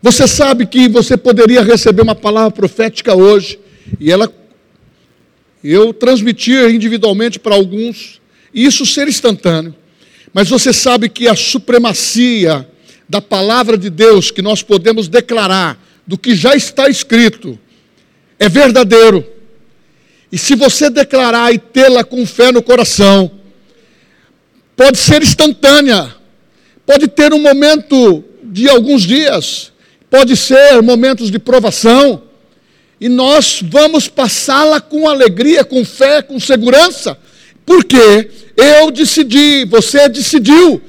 Você sabe que você poderia receber uma palavra profética hoje, e ela eu transmitir individualmente para alguns, e isso ser instantâneo. Mas você sabe que a supremacia da palavra de Deus que nós podemos declarar, do que já está escrito, é verdadeiro. E se você declarar e tê-la com fé no coração, pode ser instantânea, pode ter um momento de alguns dias, pode ser momentos de provação, e nós vamos passá-la com alegria, com fé, com segurança, porque eu decidi, você decidiu,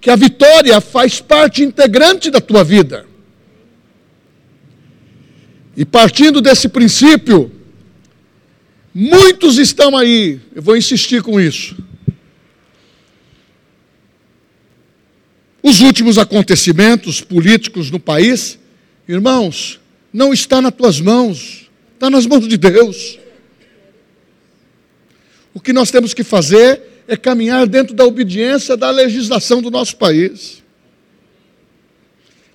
que a vitória faz parte integrante da tua vida. E partindo desse princípio, muitos estão aí, eu vou insistir com isso. Os últimos acontecimentos políticos no país, irmãos, não está nas tuas mãos, está nas mãos de Deus. O que nós temos que fazer é caminhar dentro da obediência da legislação do nosso país.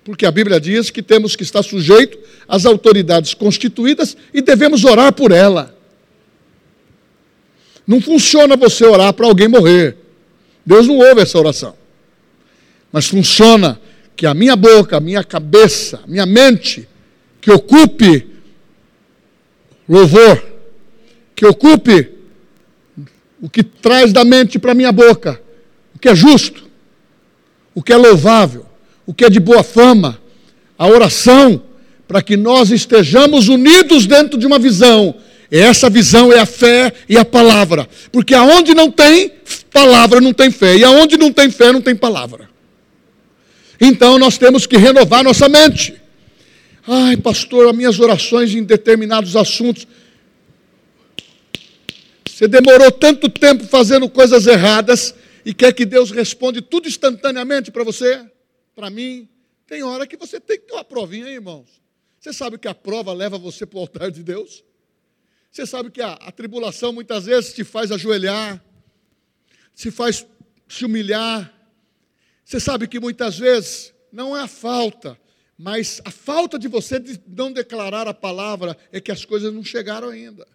Porque a Bíblia diz que temos que estar sujeito às autoridades constituídas e devemos orar por ela. Não funciona você orar para alguém morrer. Deus não ouve essa oração. Mas funciona que a minha boca, a minha cabeça, a minha mente, que ocupe louvor, que ocupe o que traz da mente para a minha boca, o que é justo, o que é louvável, o que é de boa fama, a oração, para que nós estejamos unidos dentro de uma visão. E essa visão é a fé e a palavra. Porque aonde não tem palavra, não tem fé. E aonde não tem fé, não tem palavra. Então nós temos que renovar nossa mente. Ai, pastor, as minhas orações em determinados assuntos. Você demorou tanto tempo fazendo coisas erradas e quer que Deus responde tudo instantaneamente para você? Para mim? Tem hora que você tem que ter uma provinha, hein, irmãos. Você sabe que a prova leva você para o altar de Deus? Você sabe que a, a tribulação muitas vezes te faz ajoelhar, te faz se humilhar, você sabe que muitas vezes não é a falta, mas a falta de você de não declarar a palavra é que as coisas não chegaram ainda.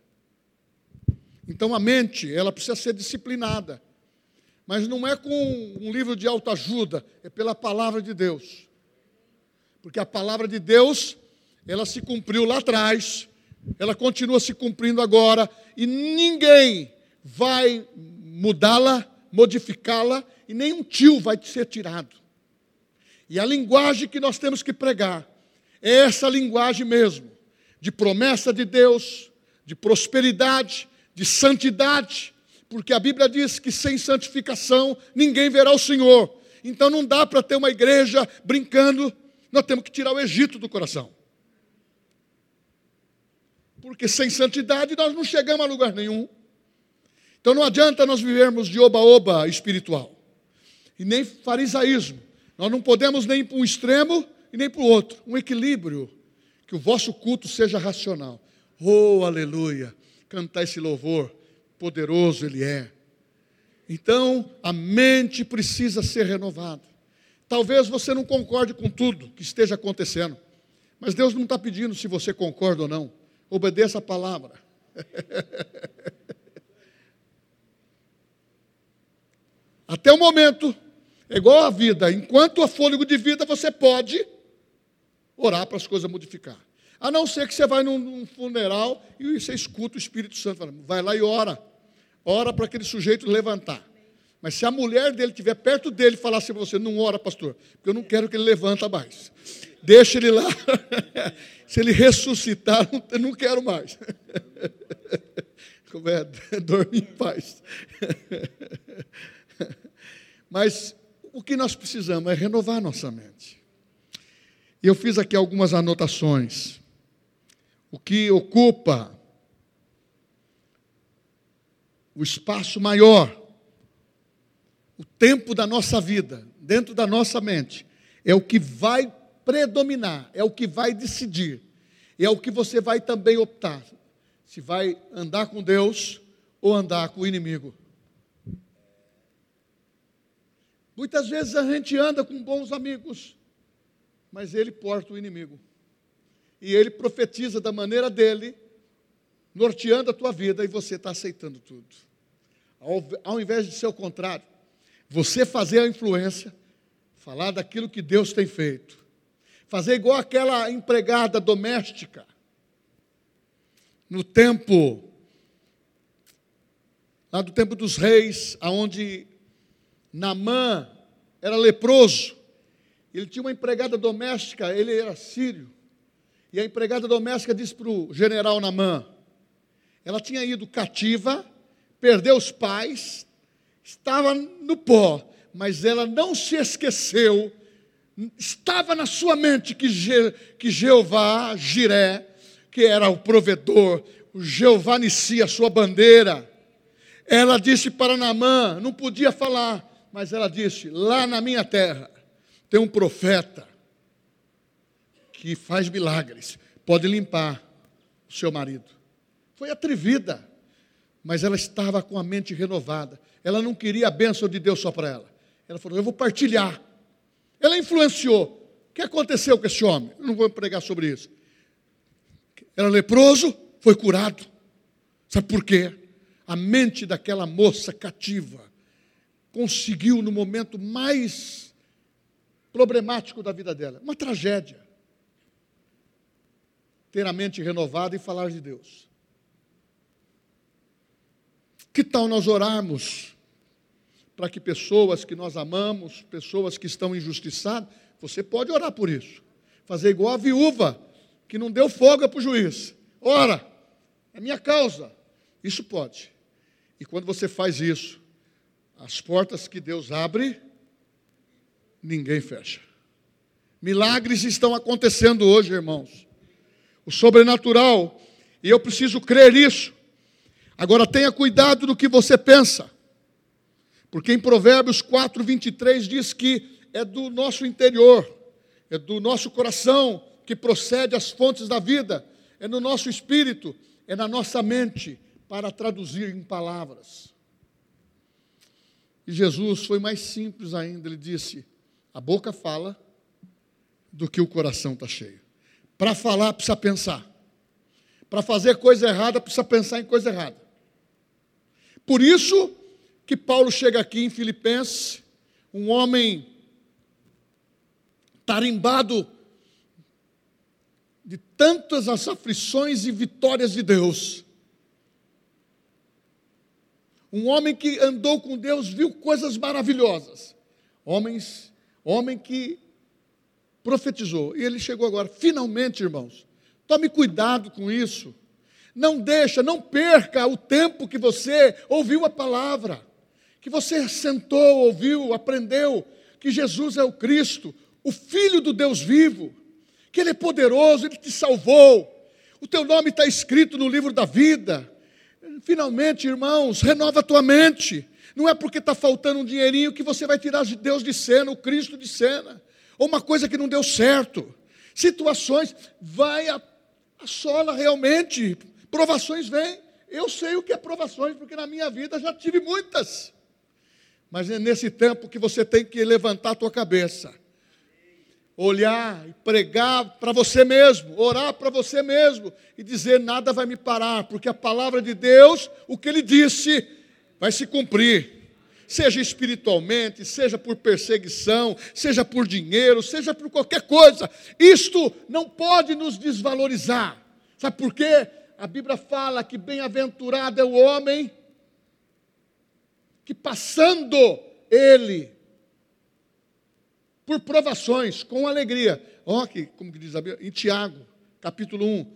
Então a mente, ela precisa ser disciplinada. Mas não é com um livro de autoajuda, é pela palavra de Deus. Porque a palavra de Deus, ela se cumpriu lá atrás, ela continua se cumprindo agora, e ninguém vai mudá-la, modificá-la e nenhum tio vai ser tirado. E a linguagem que nós temos que pregar é essa linguagem mesmo, de promessa de Deus, de prosperidade, de santidade, porque a Bíblia diz que sem santificação ninguém verá o Senhor. Então não dá para ter uma igreja brincando, nós temos que tirar o Egito do coração. Porque sem santidade nós não chegamos a lugar nenhum. Então não adianta nós vivermos de oba-oba espiritual e nem farisaísmo. Nós não podemos nem para um extremo e nem para o outro. Um equilíbrio. Que o vosso culto seja racional. Oh, aleluia! Cantar esse louvor, poderoso Ele é. Então, a mente precisa ser renovada. Talvez você não concorde com tudo que esteja acontecendo, mas Deus não está pedindo se você concorda ou não. Obedeça a palavra. Até o momento, é igual a vida. Enquanto há fôlego de vida, você pode orar para as coisas modificar. A não ser que você vai num, num funeral e você escuta o Espírito Santo falando, vai lá e ora. Ora para aquele sujeito levantar. Mas se a mulher dele estiver perto dele e falar assim para você, não ora, pastor, porque eu não quero que ele levanta mais. Deixa ele lá. se ele ressuscitar, eu não quero mais. Como é? Dorme em paz. Mas o que nós precisamos é renovar nossa mente. Eu fiz aqui algumas anotações. O que ocupa o espaço maior, o tempo da nossa vida, dentro da nossa mente, é o que vai predominar, é o que vai decidir, é o que você vai também optar. Se vai andar com Deus ou andar com o inimigo. Muitas vezes a gente anda com bons amigos, mas ele porta o inimigo. E ele profetiza da maneira dele, norteando a tua vida, e você está aceitando tudo. Ao, ao invés de ser o contrário, você fazer a influência, falar daquilo que Deus tem feito, fazer igual aquela empregada doméstica, no tempo, lá do tempo dos reis, aonde Namã era leproso, ele tinha uma empregada doméstica, ele era sírio, e a empregada doméstica disse para o general Namã, ela tinha ido cativa, perdeu os pais, estava no pó, mas ela não se esqueceu, estava na sua mente que, Je, que Jeová, Jiré, que era o provedor, o Jeová Nissi, a sua bandeira. Ela disse para Naamã, não podia falar, mas ela disse: lá na minha terra tem um profeta que faz milagres, pode limpar o seu marido. Foi atrevida, mas ela estava com a mente renovada. Ela não queria a bênção de Deus só para ela. Ela falou: Eu vou partilhar. Ela influenciou. O que aconteceu com esse homem? Eu não vou pregar sobre isso era leproso, foi curado. Sabe por quê? A mente daquela moça cativa conseguiu, no momento mais problemático da vida dela, uma tragédia, ter a mente renovada e falar de Deus. Que tal nós orarmos para que pessoas que nós amamos, pessoas que estão injustiçadas, você pode orar por isso. Fazer igual a viúva que não deu folga para o juiz. Ora, é minha causa. Isso pode. E quando você faz isso, as portas que Deus abre, ninguém fecha. Milagres estão acontecendo hoje, irmãos. O sobrenatural, e eu preciso crer nisso. Agora tenha cuidado do que você pensa. Porque em Provérbios 4, 23 diz que é do nosso interior, é do nosso coração que procede às fontes da vida, é no nosso espírito, é na nossa mente, para traduzir em palavras. E Jesus foi mais simples ainda, ele disse: a boca fala do que o coração está cheio. Para falar, precisa pensar. Para fazer coisa errada, precisa pensar em coisa errada. Por isso que Paulo chega aqui em Filipenses, um homem tarimbado de tantas as aflições e vitórias de Deus. Um homem que andou com Deus viu coisas maravilhosas. Homens, homem que profetizou. E ele chegou agora, finalmente, irmãos. Tome cuidado com isso. Não deixa, não perca o tempo que você ouviu a palavra, que você sentou, ouviu, aprendeu que Jesus é o Cristo, o Filho do Deus vivo que Ele é poderoso, Ele te salvou, o teu nome está escrito no livro da vida. Finalmente, irmãos, renova a tua mente. Não é porque está faltando um dinheirinho que você vai tirar Deus de cena, o Cristo de cena, ou uma coisa que não deu certo. Situações, vai a, a sola realmente, provações vêm. Eu sei o que é provações, porque na minha vida já tive muitas. Mas é nesse tempo que você tem que levantar a tua cabeça olhar e pregar para você mesmo, orar para você mesmo e dizer: nada vai me parar, porque a palavra de Deus, o que ele disse, vai se cumprir. Seja espiritualmente, seja por perseguição, seja por dinheiro, seja por qualquer coisa, isto não pode nos desvalorizar. Sabe por quê? A Bíblia fala que bem-aventurado é o homem que passando ele por provações, com alegria. Ó, que, como diz a Bíblia, em Tiago, capítulo 1,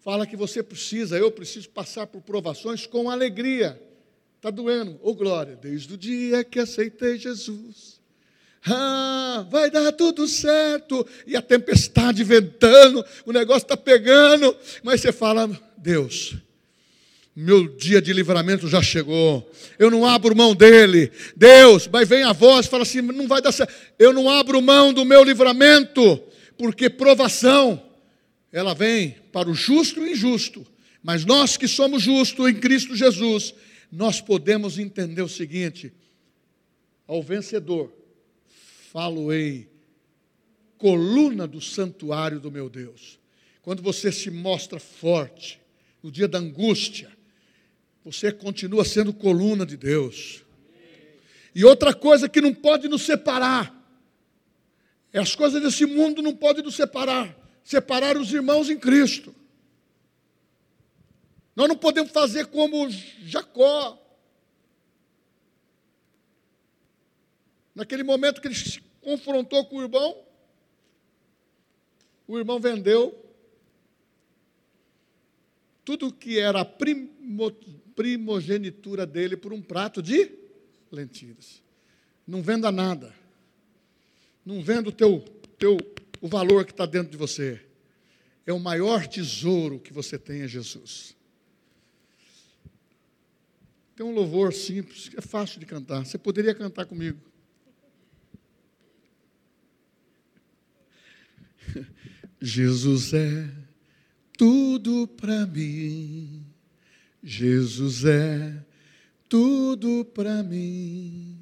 fala que você precisa, eu preciso passar por provações com alegria. Está doendo, ô oh, glória, desde o dia que aceitei Jesus. Ah, vai dar tudo certo. E a tempestade ventando, o negócio está pegando, mas você fala, Deus, meu dia de livramento já chegou. Eu não abro mão dele. Deus, mas vem a voz, fala assim: não vai dar certo. Eu não abro mão do meu livramento, porque provação, ela vem para o justo e o injusto. Mas nós que somos justos em Cristo Jesus, nós podemos entender o seguinte: ao vencedor, falo-ei coluna do santuário do meu Deus. Quando você se mostra forte, no dia da angústia, você continua sendo coluna de Deus. E outra coisa que não pode nos separar, é as coisas desse mundo não podem nos separar, separar os irmãos em Cristo. Nós não podemos fazer como Jacó. Naquele momento que ele se confrontou com o irmão, o irmão vendeu tudo que era a primo, primogenitura dele por um prato de lentilhas. Não venda nada. Não venda o teu, teu, o valor que está dentro de você. É o maior tesouro que você tem é Jesus. Tem um louvor simples, é fácil de cantar. Você poderia cantar comigo. Jesus é tudo para mim. Jesus é tudo para mim.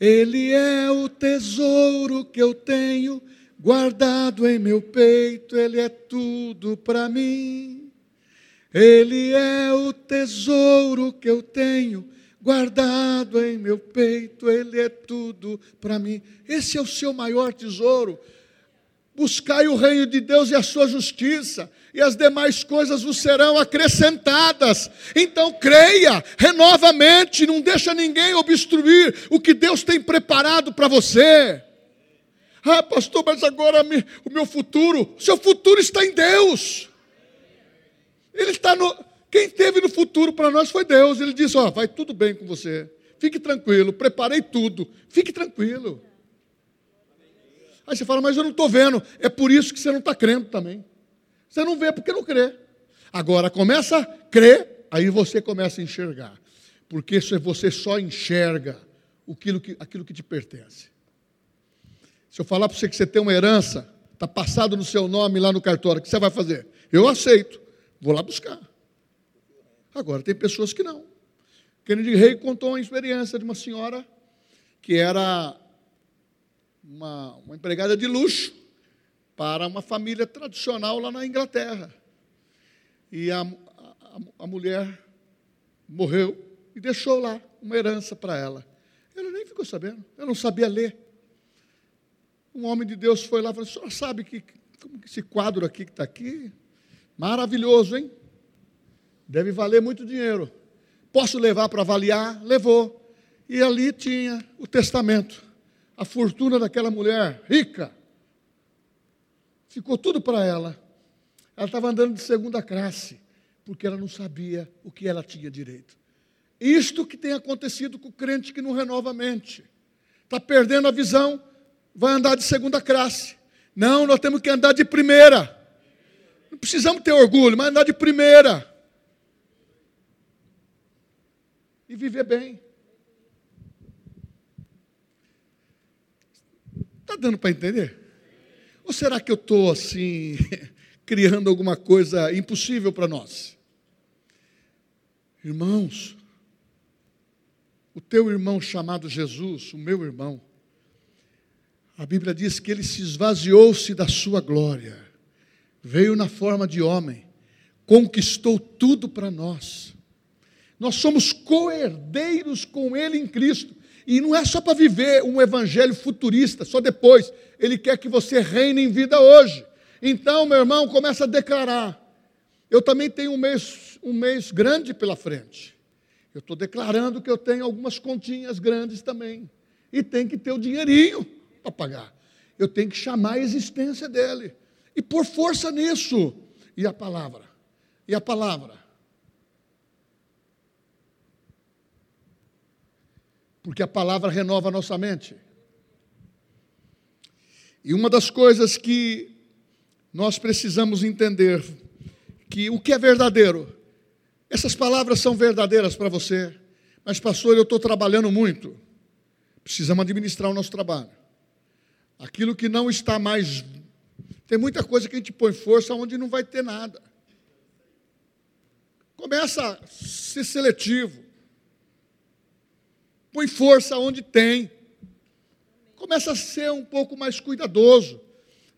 Ele é o tesouro que eu tenho guardado em meu peito, ele é tudo para mim. Ele é o tesouro que eu tenho guardado em meu peito, ele é tudo para mim. Esse é o seu maior tesouro. Buscai o reino de Deus e a sua justiça, e as demais coisas vos serão acrescentadas. Então creia, renova a mente, não deixa ninguém obstruir o que Deus tem preparado para você. Ah, pastor, mas agora o meu futuro, o seu futuro está em Deus. Ele está no. Quem teve no futuro para nós foi Deus. Ele disse: Ó, oh, vai tudo bem com você. Fique tranquilo, preparei tudo. Fique tranquilo. Aí você fala, mas eu não estou vendo. É por isso que você não está crendo também. Você não vê porque não crê. Agora começa a crer, aí você começa a enxergar. Porque você só enxerga aquilo que, aquilo que te pertence. Se eu falar para você que você tem uma herança, está passado no seu nome lá no cartório, o que você vai fazer? Eu aceito, vou lá buscar. Agora, tem pessoas que não. Kennedy Rei contou uma experiência de uma senhora que era uma, uma empregada de luxo para uma família tradicional lá na Inglaterra. E a, a, a mulher morreu e deixou lá uma herança para ela. Ela nem ficou sabendo, ela não sabia ler. Um homem de Deus foi lá e falou: Senhor, sabe que, como que esse quadro aqui que está aqui? Maravilhoso, hein? Deve valer muito dinheiro. Posso levar para avaliar? Levou. E ali tinha o testamento a fortuna daquela mulher rica. Ficou tudo para ela. Ela estava andando de segunda classe, porque ela não sabia o que ela tinha direito. Isto que tem acontecido com o crente que não renova a mente. Está perdendo a visão, vai andar de segunda classe. Não, nós temos que andar de primeira. Não precisamos ter orgulho, mas andar de primeira. E viver bem. Está dando para entender? Ou será que eu estou assim, criando alguma coisa impossível para nós? Irmãos, o teu irmão chamado Jesus, o meu irmão, a Bíblia diz que ele se esvaziou-se da sua glória, veio na forma de homem, conquistou tudo para nós. Nós somos co-herdeiros com ele em Cristo. E não é só para viver um evangelho futurista, só depois. Ele quer que você reine em vida hoje. Então, meu irmão, começa a declarar. Eu também tenho um mês, um mês grande pela frente. Eu estou declarando que eu tenho algumas continhas grandes também. E tem que ter o dinheirinho para pagar. Eu tenho que chamar a existência dele. E por força nisso. E a palavra? E a palavra? Porque a palavra renova a nossa mente. E uma das coisas que nós precisamos entender que o que é verdadeiro, essas palavras são verdadeiras para você, mas pastor, eu estou trabalhando muito. Precisamos administrar o nosso trabalho. Aquilo que não está mais. Tem muita coisa que a gente põe força onde não vai ter nada. Começa a ser seletivo. Põe força onde tem. Começa a ser um pouco mais cuidadoso.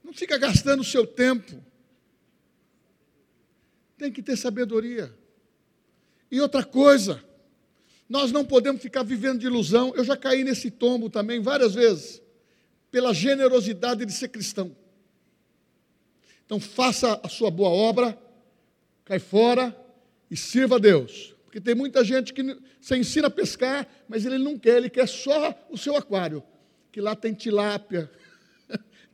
Não fica gastando o seu tempo. Tem que ter sabedoria. E outra coisa, nós não podemos ficar vivendo de ilusão. Eu já caí nesse tombo também várias vezes, pela generosidade de ser cristão. Então faça a sua boa obra, cai fora e sirva a Deus. Porque tem muita gente que você ensina a pescar, mas ele não quer, ele quer só o seu aquário, que lá tem tilápia,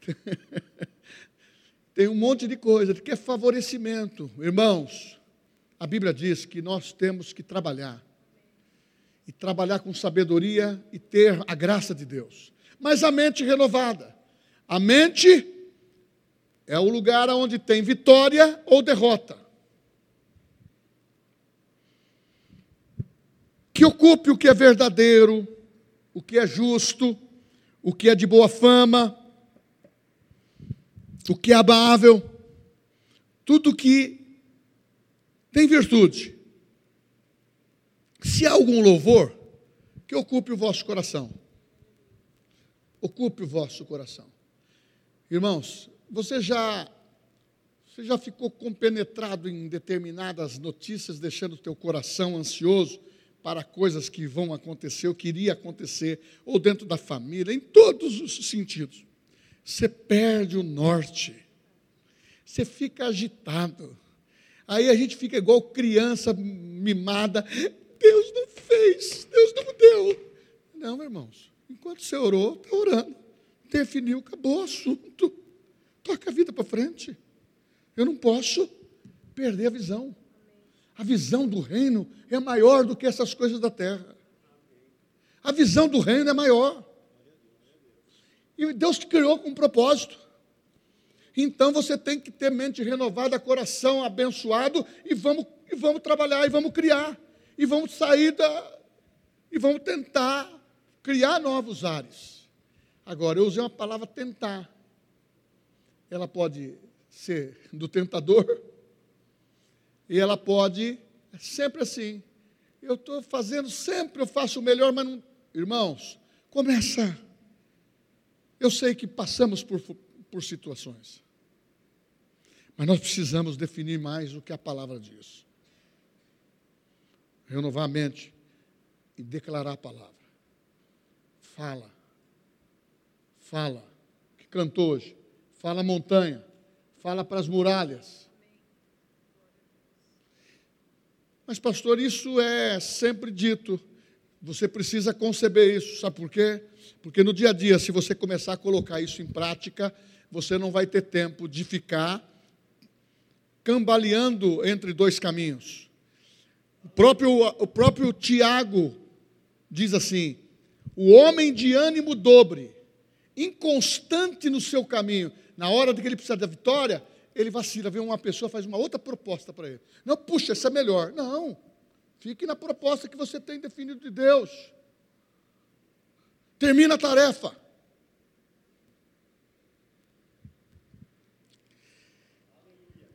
tem um monte de coisa, ele quer favorecimento. Irmãos, a Bíblia diz que nós temos que trabalhar, e trabalhar com sabedoria e ter a graça de Deus, mas a mente renovada. A mente é o lugar onde tem vitória ou derrota. Que ocupe o que é verdadeiro, o que é justo, o que é de boa fama, o que é amável, tudo que tem virtude. Se há algum louvor, que ocupe o vosso coração. Ocupe o vosso coração. Irmãos, você já você já ficou compenetrado em determinadas notícias, deixando o teu coração ansioso? Para coisas que vão acontecer, ou que iria acontecer, ou dentro da família, em todos os sentidos. Você perde o norte, você fica agitado. Aí a gente fica igual criança mimada. Deus não fez, Deus não deu. Não, irmãos, enquanto você orou, está orando. Definiu, acabou o assunto. Toca a vida para frente. Eu não posso perder a visão. A visão do reino é maior do que essas coisas da terra. A visão do reino é maior. E Deus te criou com um propósito. Então você tem que ter mente renovada, coração abençoado e vamos, e vamos trabalhar e vamos criar. E vamos sair da. E vamos tentar criar novos ares. Agora, eu usei uma palavra tentar. Ela pode ser do tentador e ela pode, é sempre assim. Eu estou fazendo sempre, eu faço o melhor, mas não. Irmãos, começa. Eu sei que passamos por, por situações. Mas nós precisamos definir mais o que a palavra diz. Renovar a mente e declarar a palavra. Fala. Fala. Que cantou hoje. Fala montanha. Fala para as muralhas Mas, pastor, isso é sempre dito. Você precisa conceber isso, sabe por quê? Porque no dia a dia, se você começar a colocar isso em prática, você não vai ter tempo de ficar cambaleando entre dois caminhos. O próprio, o próprio Tiago diz assim: o homem de ânimo dobre, inconstante no seu caminho, na hora de que ele precisa da vitória, ele vacila, vem uma pessoa, faz uma outra proposta para ele. Não, puxa, essa é melhor. Não. Fique na proposta que você tem definido de Deus. Termina a tarefa.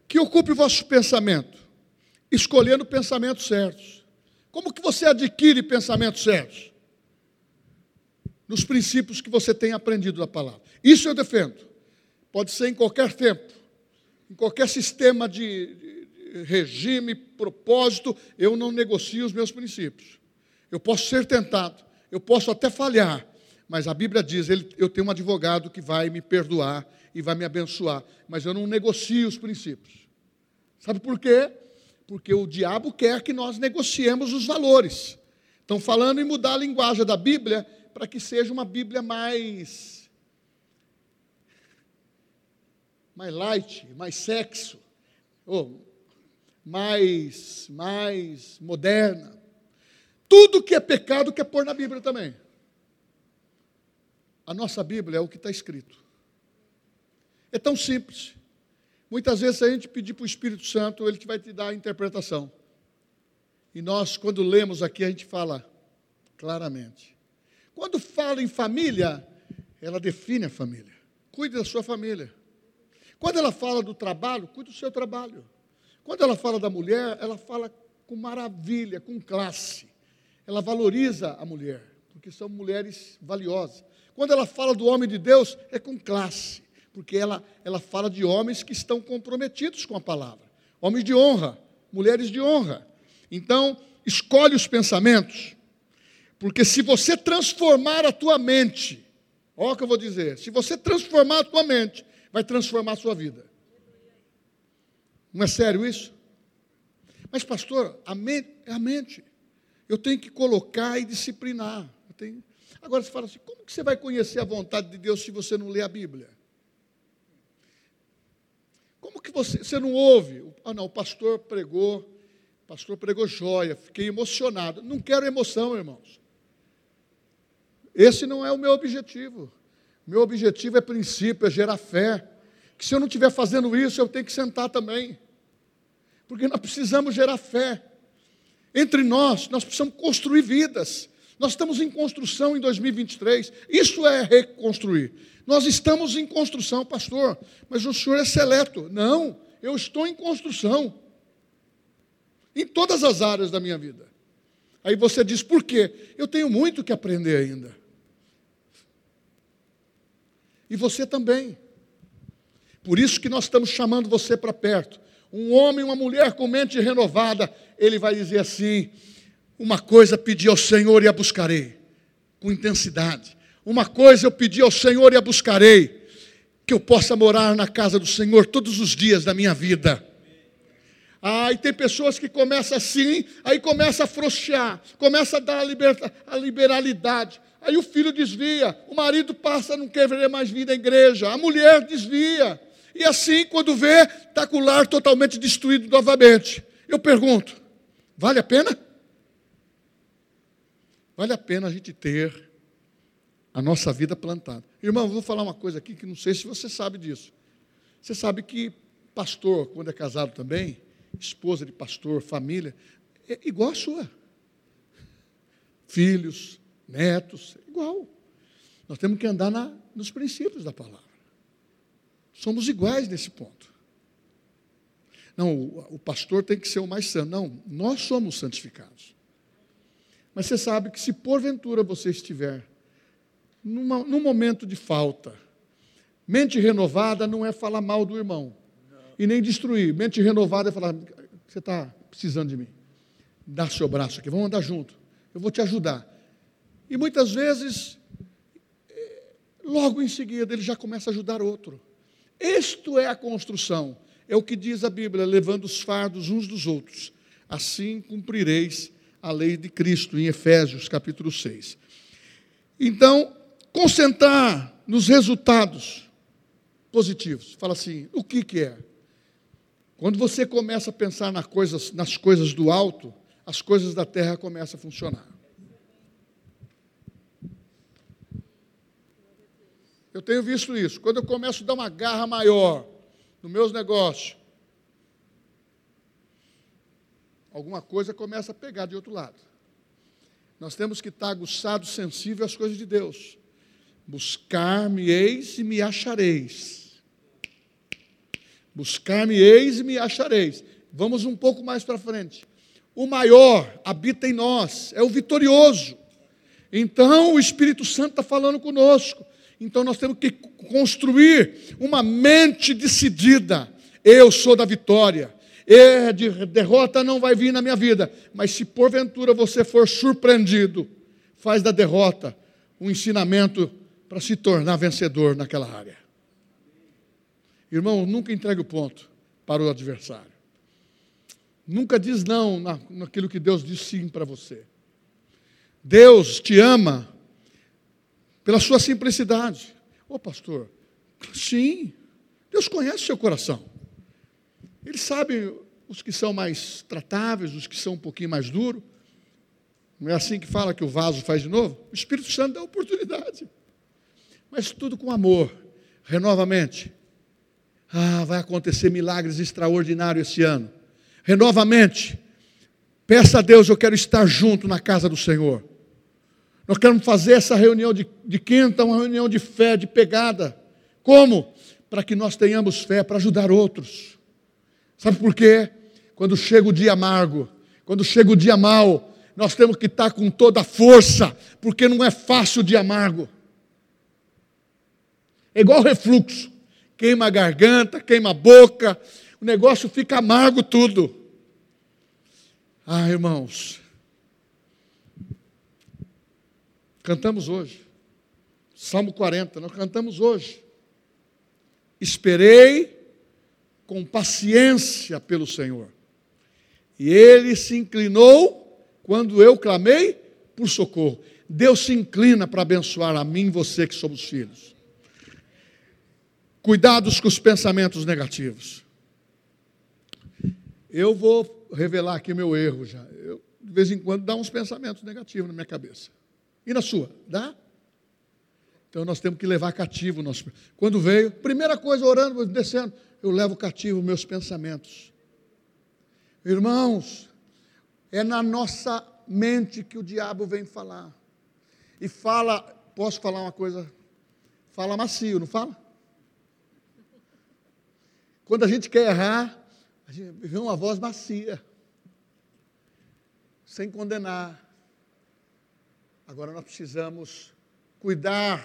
Que ocupe o vosso pensamento, escolhendo pensamentos certos. Como que você adquire pensamentos certos? Nos princípios que você tem aprendido da palavra. Isso eu defendo. Pode ser em qualquer tempo em qualquer sistema de, regime, propósito, eu não negocio os meus princípios. Eu posso ser tentado, eu posso até falhar, mas a Bíblia diz: ele, eu tenho um advogado que vai me perdoar e vai me abençoar, mas eu não negocio os princípios. Sabe por quê? Porque o diabo quer que nós negociemos os valores. Estão falando em mudar a linguagem da Bíblia para que seja uma Bíblia mais mais light, mais sexo, ou mais, mais moderna. Tudo que é pecado quer pôr na Bíblia também. A nossa Bíblia é o que está escrito. É tão simples. Muitas vezes, se a gente pedir para o Espírito Santo, ele vai te dar a interpretação. E nós, quando lemos aqui, a gente fala claramente. Quando fala em família, ela define a família. Cuide da sua família. Quando ela fala do trabalho, cuide do seu trabalho. Quando ela fala da mulher, ela fala com maravilha, com classe. Ela valoriza a mulher, porque são mulheres valiosas. Quando ela fala do homem de Deus, é com classe, porque ela, ela fala de homens que estão comprometidos com a palavra, homens de honra, mulheres de honra. Então, escolhe os pensamentos, porque se você transformar a tua mente, olha o que eu vou dizer, se você transformar a tua mente, vai transformar a sua vida. Não é sério isso? Mas, pastor, a mente é a mente. Eu tenho que colocar e disciplinar. Tenho... Agora você fala assim: como que você vai conhecer a vontade de Deus se você não lê a Bíblia? Como que você, você não ouve? Ah, não, o pastor pregou, o pastor pregou joia, fiquei emocionado. Não quero emoção, irmãos. Esse não é o meu objetivo. Meu objetivo é princípio, é gerar fé. Que se eu não estiver fazendo isso, eu tenho que sentar também. Porque nós precisamos gerar fé. Entre nós, nós precisamos construir vidas. Nós estamos em construção em 2023. Isso é reconstruir. Nós estamos em construção, pastor, mas o senhor é seleto. Não, eu estou em construção. Em todas as áreas da minha vida. Aí você diz, por quê? Eu tenho muito que aprender ainda. E você também. Por isso que nós estamos chamando você para perto. Um homem, uma mulher com mente renovada, ele vai dizer assim: uma coisa pedi ao Senhor e a buscarei, com intensidade. Uma coisa eu pedi ao Senhor e a buscarei, que eu possa morar na casa do Senhor todos os dias da minha vida. Ah, e tem pessoas que começam assim, aí começa a frouxear, começa a dar a, liber, a liberalidade. Aí o filho desvia, o marido passa a não querer mais vir à igreja, a mulher desvia. E assim, quando vê, está com o lar totalmente destruído novamente. Eu pergunto: vale a pena? Vale a pena a gente ter a nossa vida plantada. Irmão, vou falar uma coisa aqui que não sei se você sabe disso. Você sabe que pastor, quando é casado também, esposa de pastor, família, é igual a sua. Filhos, netos, igual. Nós temos que andar na, nos princípios da palavra. Somos iguais nesse ponto. Não, o, o pastor tem que ser o mais santo. Não, nós somos santificados. Mas você sabe que se porventura você estiver numa, num momento de falta, mente renovada não é falar mal do irmão e nem destruir. Mente renovada é falar: você está precisando de mim. Dá seu braço aqui, vamos andar junto. Eu vou te ajudar. E muitas vezes, eh, logo em seguida, ele já começa a ajudar outro. Isto é a construção. É o que diz a Bíblia, levando os fardos uns dos outros. Assim cumprireis a lei de Cristo, em Efésios capítulo 6. Então, concentrar nos resultados positivos. Fala assim, o que, que é? Quando você começa a pensar nas coisas, nas coisas do alto, as coisas da terra começam a funcionar. Eu tenho visto isso. Quando eu começo a dar uma garra maior nos meus negócios, alguma coisa começa a pegar de outro lado. Nós temos que estar aguçados, sensíveis às coisas de Deus. Buscar-me-eis e me achareis. Buscar-me-eis e me achareis. Vamos um pouco mais para frente. O maior habita em nós, é o vitorioso. Então o Espírito Santo está falando conosco. Então nós temos que construir uma mente decidida. Eu sou da vitória. E de derrota não vai vir na minha vida. Mas se porventura você for surpreendido, faz da derrota um ensinamento para se tornar vencedor naquela área. Irmão, nunca entregue o ponto para o adversário. Nunca diz não naquilo que Deus diz sim para você. Deus te ama pela sua simplicidade. Ô pastor, sim, Deus conhece o seu coração. Ele sabe os que são mais tratáveis, os que são um pouquinho mais duros. Não é assim que fala que o vaso faz de novo? O Espírito Santo dá oportunidade. Mas tudo com amor, renovamente. Ah, vai acontecer milagres extraordinários esse ano. Renovamente. Peça a Deus, eu quero estar junto na casa do Senhor. Nós queremos fazer essa reunião de, de quinta, uma reunião de fé, de pegada. Como? Para que nós tenhamos fé para ajudar outros. Sabe por quê? Quando chega o dia amargo, quando chega o dia mal, nós temos que estar com toda a força, porque não é fácil o dia amargo. É igual refluxo. Queima a garganta, queima a boca, o negócio fica amargo tudo. Ah, irmãos, cantamos hoje, Salmo 40, nós cantamos hoje. Esperei com paciência pelo Senhor, e ele se inclinou quando eu clamei por socorro. Deus se inclina para abençoar a mim e você que somos filhos. Cuidados com os pensamentos negativos. Eu vou revelar aqui meu erro já. Eu, de vez em quando, dá uns pensamentos negativos na minha cabeça. E na sua? Dá? Então nós temos que levar cativo o nosso. Quando veio, primeira coisa, orando, descendo, eu levo cativo meus pensamentos. Irmãos, é na nossa mente que o diabo vem falar. E fala, posso falar uma coisa? Fala macio, não fala? Quando a gente quer errar, a gente vê uma voz macia, sem condenar. Agora nós precisamos cuidar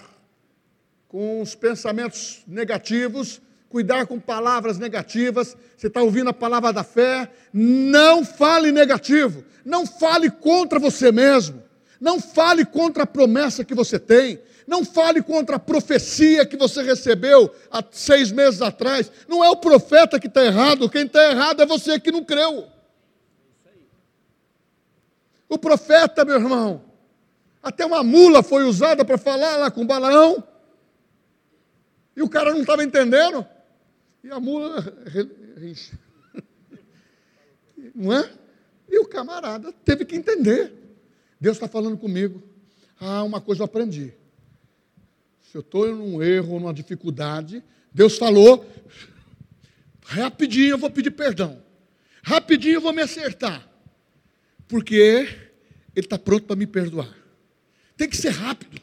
com os pensamentos negativos, cuidar com palavras negativas. Você está ouvindo a palavra da fé? Não fale negativo, não fale contra você mesmo, não fale contra a promessa que você tem, não fale contra a profecia que você recebeu há seis meses atrás. Não é o profeta que está errado, quem está errado é você que não creu. O profeta, meu irmão, até uma mula foi usada para falar lá com Balaão, e o cara não estava entendendo, e a mula. Não é? E o camarada teve que entender. Deus está falando comigo. Ah, uma coisa eu aprendi. Se eu estou em um erro, numa dificuldade, Deus falou, rapidinho eu vou pedir perdão. Rapidinho eu vou me acertar. Porque Ele está pronto para me perdoar. Tem que ser rápido.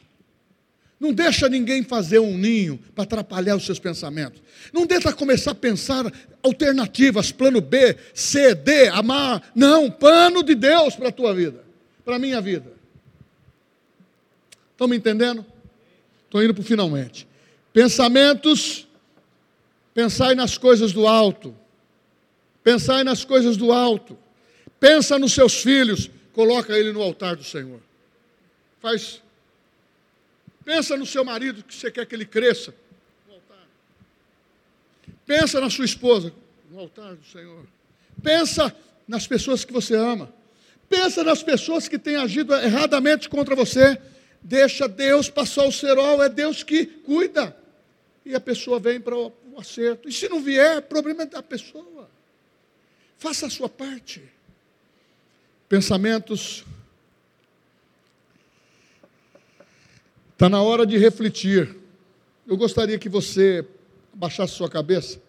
Não deixa ninguém fazer um ninho para atrapalhar os seus pensamentos. Não deixa começar a pensar alternativas, plano B, C, D, amar. Não, plano de Deus para a tua vida, para a minha vida. Estão me entendendo? Estou indo para o finalmente. Pensamentos, pensai nas coisas do alto. Pensai nas coisas do alto. Pensa nos seus filhos, coloca ele no altar do Senhor. Faz. Pensa no seu marido que você quer que ele cresça. No altar. Pensa na sua esposa, no altar do Senhor. Pensa nas pessoas que você ama. Pensa nas pessoas que têm agido erradamente contra você deixa Deus passar o cerol, é Deus que cuida. E a pessoa vem para o acerto. E se não vier, problema é da pessoa. Faça a sua parte. Pensamentos. Está na hora de refletir. Eu gostaria que você baixasse sua cabeça.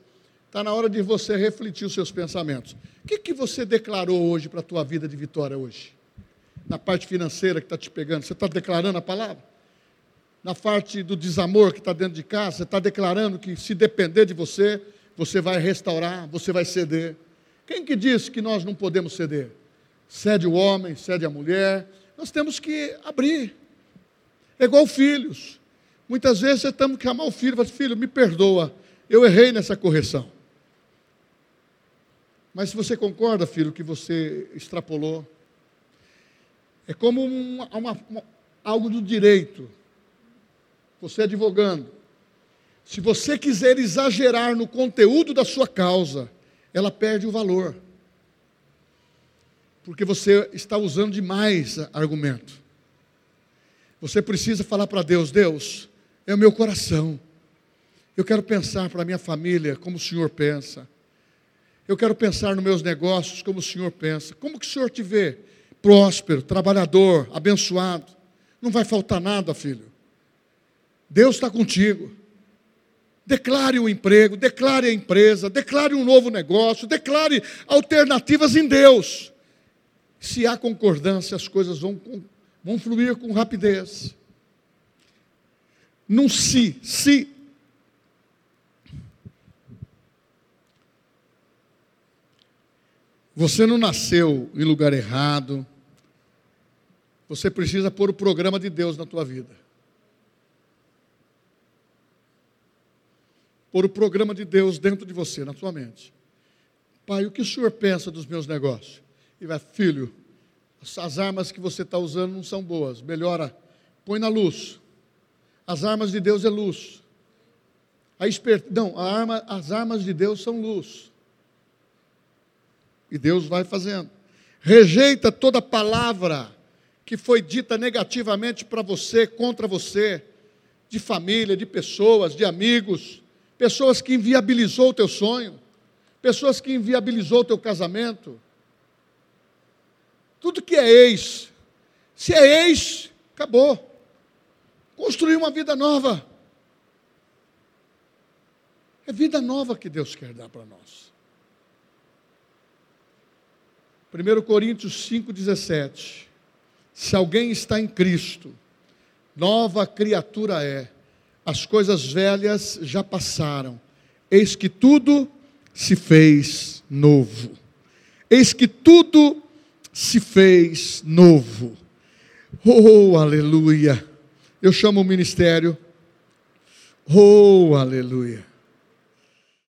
Está na hora de você refletir os seus pensamentos. O que, que você declarou hoje para a tua vida de vitória hoje? na parte financeira que está te pegando, você está declarando a palavra? Na parte do desamor que está dentro de casa, você está declarando que se depender de você, você vai restaurar, você vai ceder. Quem que disse que nós não podemos ceder? Cede o homem, cede a mulher. Nós temos que abrir. É igual filhos. Muitas vezes você temos que chamar o filho falar, filho, me perdoa, eu errei nessa correção. Mas se você concorda, filho, que você extrapolou, é como uma, uma, uma, algo do direito. Você é advogando. Se você quiser exagerar no conteúdo da sua causa, ela perde o valor. Porque você está usando demais argumento. Você precisa falar para Deus: Deus, é o meu coração. Eu quero pensar para a minha família como o Senhor pensa. Eu quero pensar nos meus negócios como o Senhor pensa. Como que o Senhor te vê? próspero, trabalhador, abençoado. Não vai faltar nada, filho. Deus está contigo. Declare o emprego, declare a empresa, declare um novo negócio, declare alternativas em Deus. Se há concordância, as coisas vão, vão fluir com rapidez. Num si, se. Você não nasceu em lugar errado, você precisa pôr o programa de Deus na tua vida. pôr o programa de Deus dentro de você, na sua mente. Pai, o que o senhor pensa dos meus negócios? E vai, filho, as armas que você está usando não são boas, melhora, põe na luz. As armas de Deus é luz. A. Não, a arma, as armas de Deus são luz. E Deus vai fazendo. Rejeita toda palavra que foi dita negativamente para você, contra você, de família, de pessoas, de amigos, pessoas que inviabilizou o teu sonho, pessoas que inviabilizou o teu casamento. Tudo que é ex, se é ex, acabou. Construir uma vida nova. É vida nova que Deus quer dar para nós. 1 Coríntios 5,17. Se alguém está em Cristo, nova criatura é. As coisas velhas já passaram. Eis que tudo se fez novo. Eis que tudo se fez novo. Oh, aleluia. Eu chamo o ministério. Oh, aleluia.